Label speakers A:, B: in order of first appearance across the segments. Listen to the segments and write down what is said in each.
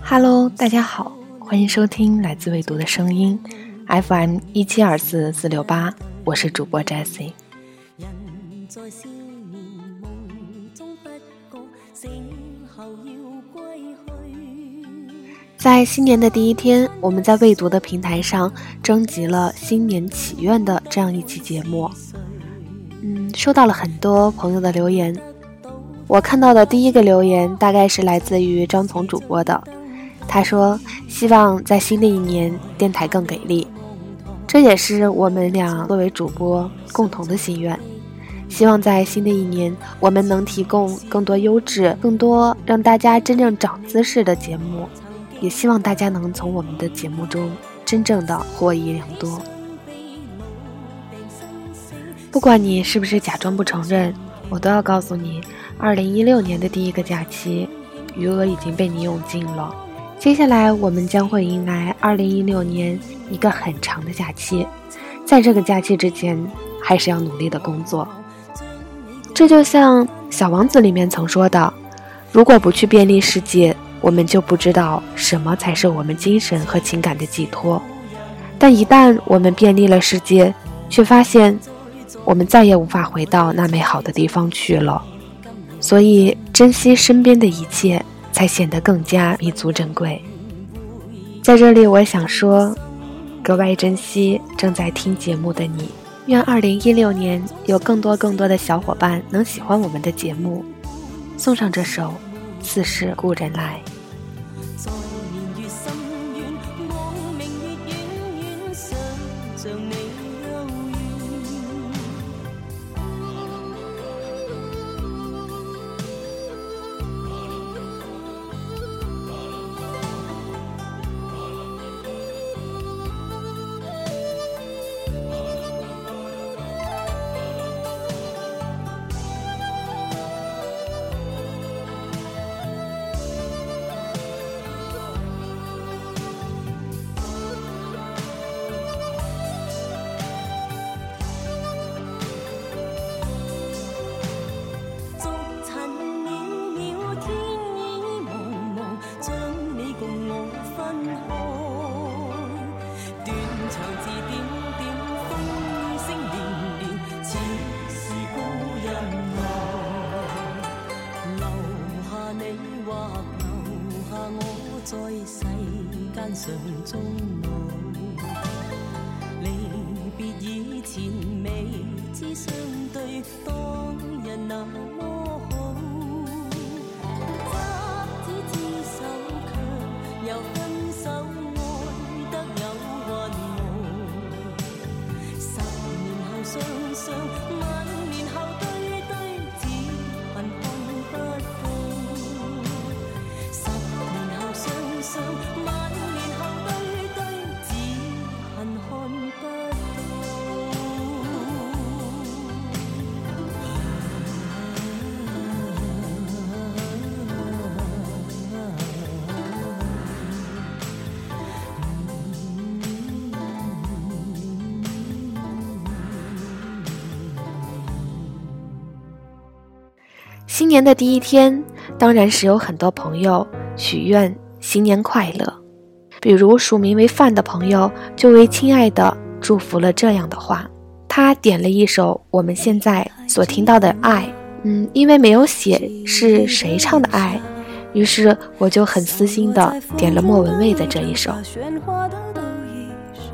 A: Hello，大家好，欢迎收听来自未读的声音，FM 一七二四四六八，我是主播 Jessie。在新年的第一天，我们在未读的平台上征集了新年祈愿的这样一期节目。嗯，收到了很多朋友的留言。我看到的第一个留言大概是来自于张从主播的，他说希望在新的一年电台更给力，这也是我们俩作为主播共同的心愿。希望在新的一年，我们能提供更多优质、更多让大家真正长姿势的节目。也希望大家能从我们的节目中真正的获益良多。不管你是不是假装不承认，我都要告诉你，二零一六年的第一个假期余额已经被你用尽了。接下来我们将会迎来二零一六年一个很长的假期，在这个假期之前，还是要努力的工作。这就像《小王子》里面曾说的：“如果不去便利世界。”我们就不知道什么才是我们精神和情感的寄托，但一旦我们便利了世界，却发现我们再也无法回到那美好的地方去了。所以，珍惜身边的一切，才显得更加弥足珍贵。在这里，我想说，格外珍惜正在听节目的你。愿二零一六年有更多更多的小伙伴能喜欢我们的节目。送上这首。似是故人来。
B: 在世间上终老，离别以前未知相对，当日那
A: 新年的第一天，当然是有很多朋友许愿新年快乐。比如署名为“饭”的朋友，就为亲爱的祝福了这样的话。他点了一首我们现在所听到的《爱》，嗯，因为没有写是谁唱的《爱》，于是我就很私心的点了莫文蔚的这一首。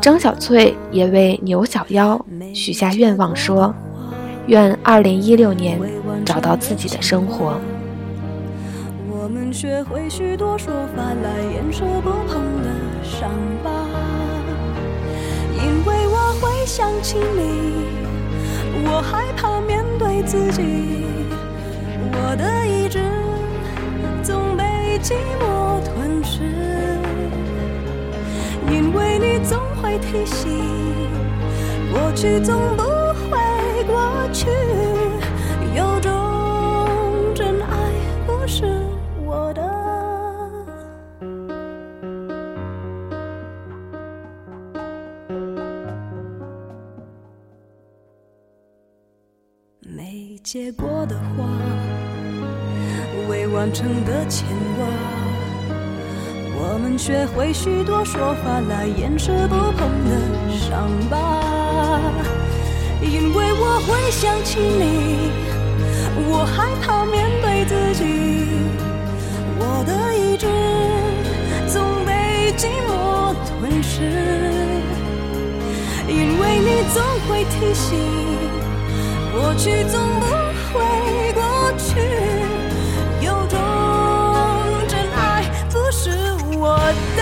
A: 张小翠也为牛小妖许下愿望说。愿二零一六年找到自己的生活。
B: 我们学会许多说法来掩饰不碰的伤疤，因为我会想起你，我害怕面对自己，我的意志总被寂寞吞噬，因为你总会提醒，过去总不。过去有种真爱不是我的，没结果的花，未完成的牵挂，我们学会许多说法来掩饰不碰的伤疤，因为我会想起你，我害怕面对自己，我的意志总被寂寞吞噬，因为你总会提醒，过去总不会过去，有种真爱不是我的。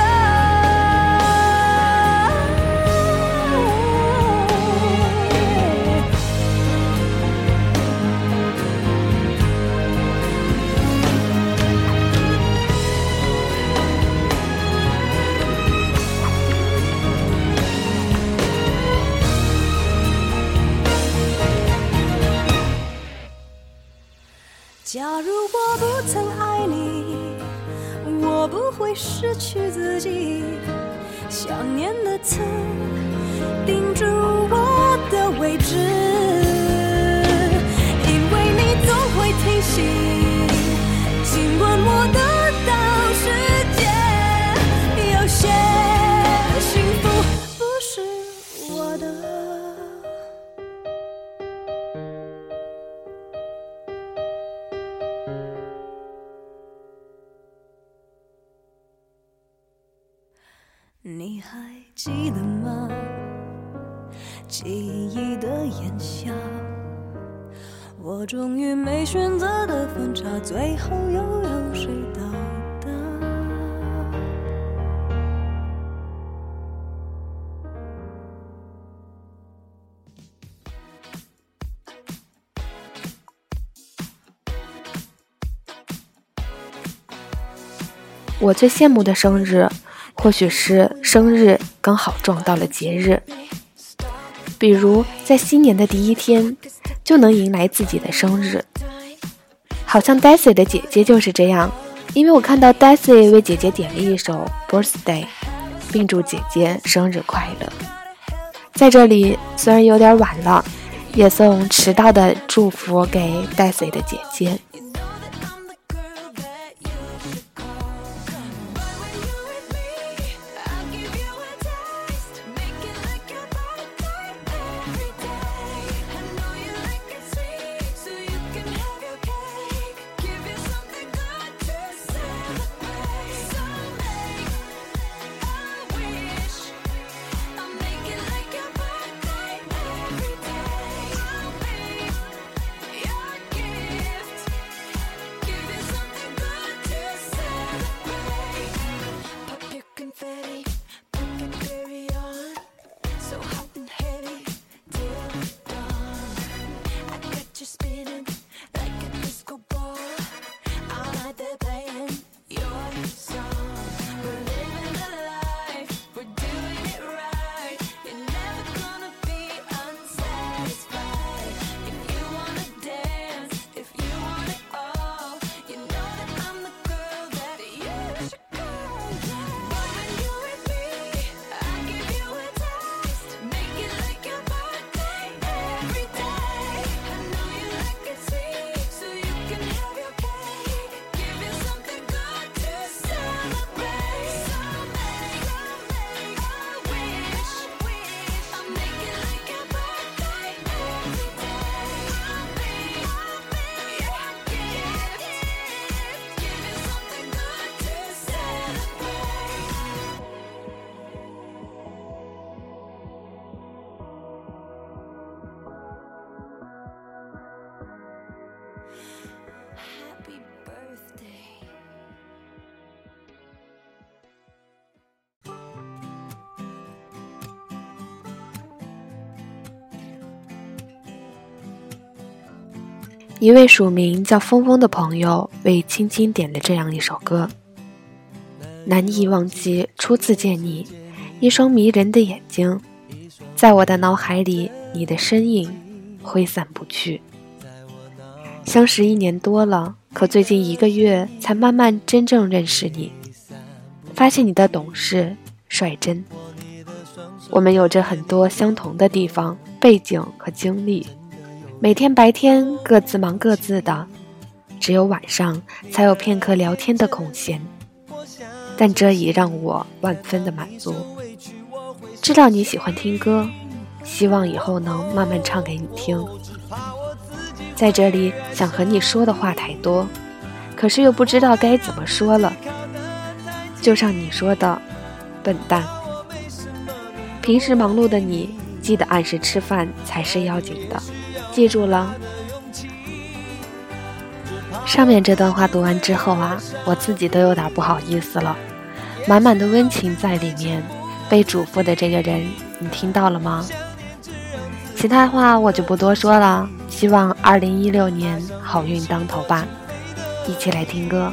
B: 记得吗？记忆的炎夏，我终于没选择的分岔，最后又有谁到达？
C: 我最羡慕的生日，或许是生日刚好撞到了节日，比如在新年的第一天就能迎来自己的生日。好像 Daisy 的姐姐就是这样，因为我看到 Daisy 为姐姐点了一首 Birthday，并祝姐姐生日快乐。在这里，虽然有点晚了，也送迟到的祝福给 Daisy 的姐姐。
B: Happy birthday.
C: 一位署名叫峰峰的朋友为青青点了这样一首歌：难以忘记初次见你，一双迷人的眼睛，在我的脑海里，你的身影挥散不去。相识一年多了，可最近一个月才慢慢真正认识你，发现你的懂事率真。我们有着很多相同的地方、背景和经历。每天白天各自忙各自的，只有晚上才有片刻聊天的空闲。
A: 但这已让我万分的满足。知道你喜欢听歌，希望以后能慢慢唱给你听。在这里想和你说的话太多，可是又不知道该怎么说了。就像你说的，笨蛋。平时忙碌的你，记得按时吃饭才是要紧的，记住了。上面这段话读完之后啊，我自己都有点不好意思了，满满的温情在里面。被嘱咐的这个人，你听到了吗？其他话我就不多说了。希望二零一六年好运当头吧！一起来听歌。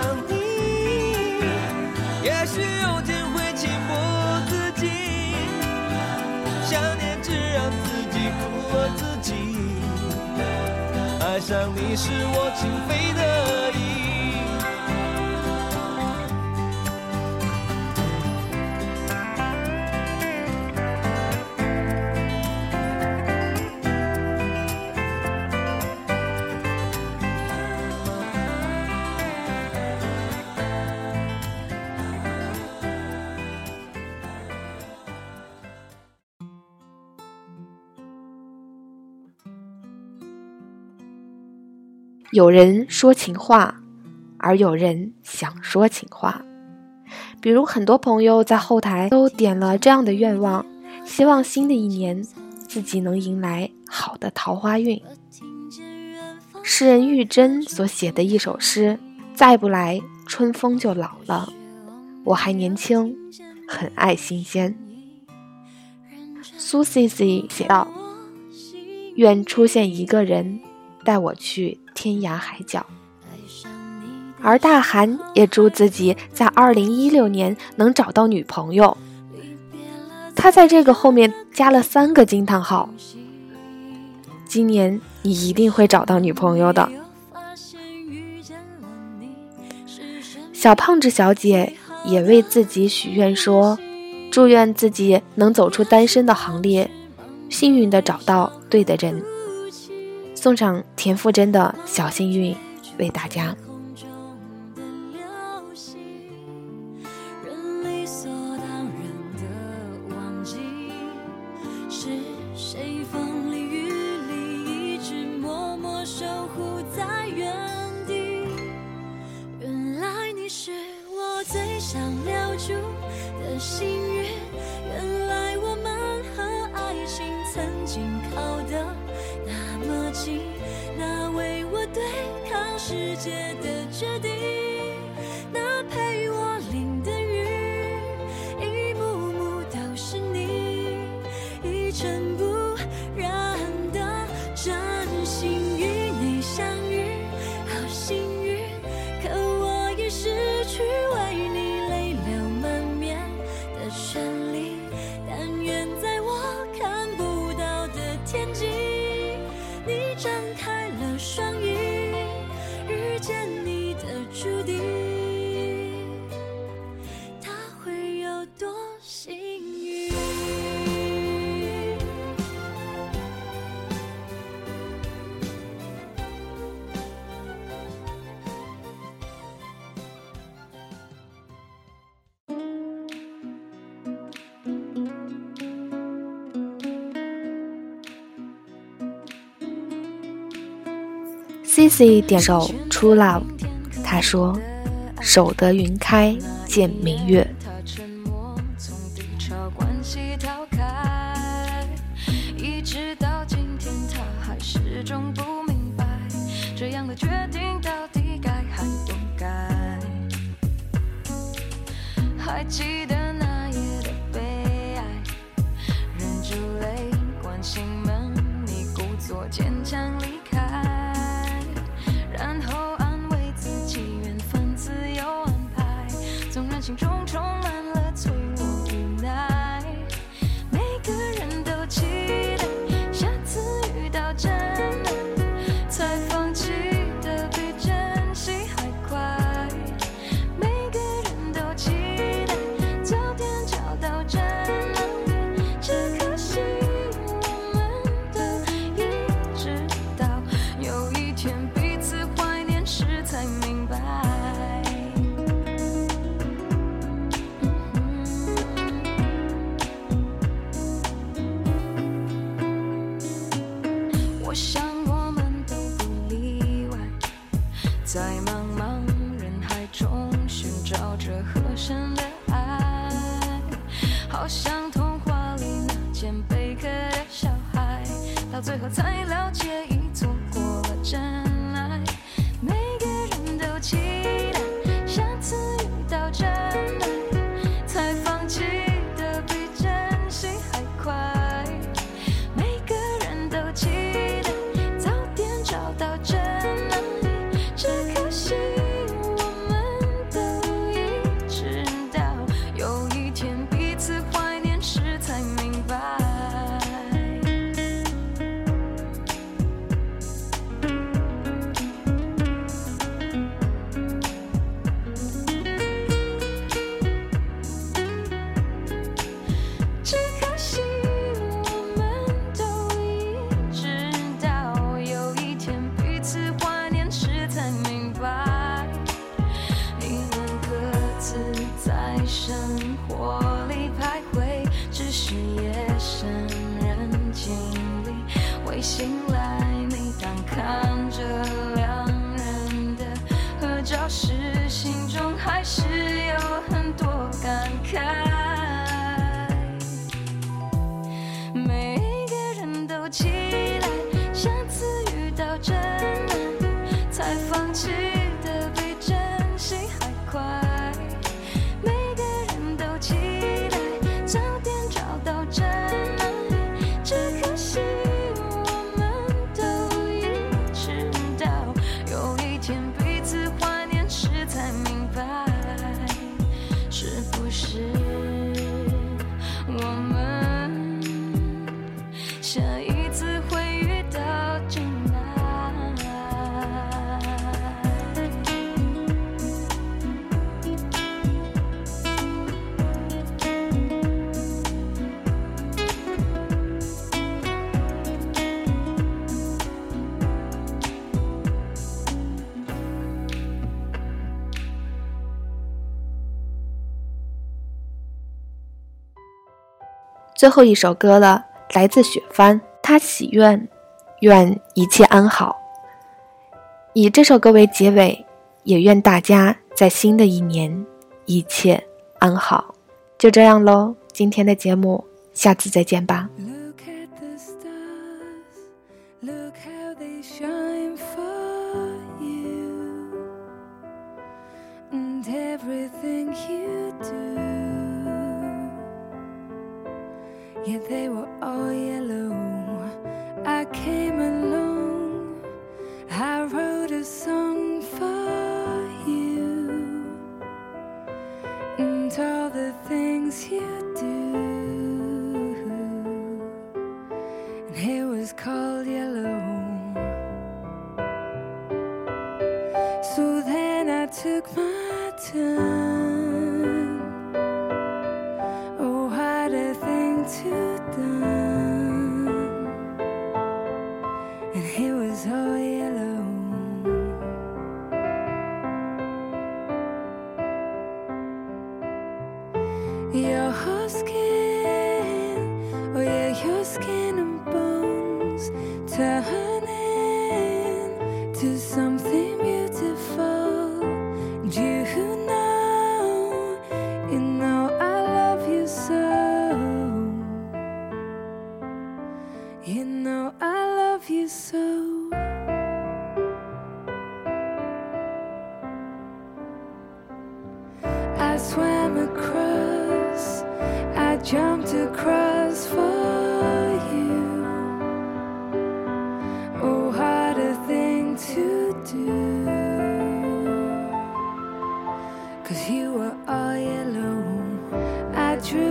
D: 爱上你是我情非得已。
A: 有人说情话，而有人想说情话。比如，很多朋友在后台都点了这样的愿望，希望新的一年自己能迎来好的桃花运。诗人玉珍所写的一首诗：“再不来，春风就老了。我还年轻，很爱新鲜。”苏西西写道：“愿出现一个人，带我去。”天涯海角，而大韩也祝自己在二零一六年能找到女朋友。他在这个后面加了三个惊叹号。今年你一定会找到女朋友的。小胖子小姐也为自己许愿说：“祝愿自己能走出单身的行列，幸运的找到对的人。”送上田馥甄的小幸运，为大家。C C 点首《True Love》，他说：“守得云开见明月。”
C: 找着合身的爱好像童话里那件贝壳的小孩到最后才了解已错过了真。起
A: 最后一首歌了，来自雪帆，他祈愿，愿一切安好。以这首歌为结尾，也愿大家在新的一年一切安好。就这样喽，今天的节目，下次再见吧。
C: Everything here yeah, they were all yellow. I came 他 true.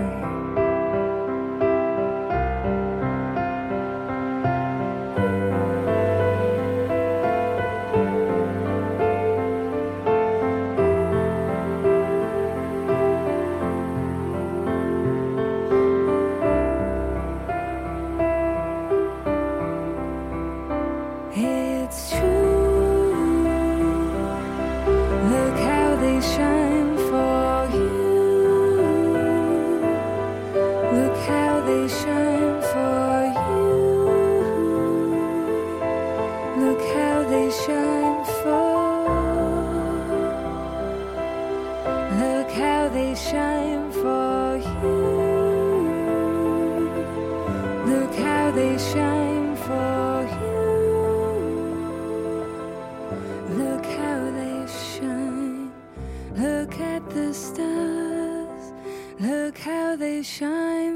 C: they shine for you. Look how they shine for you. Look how they shine. Look at the stars. Look how they shine.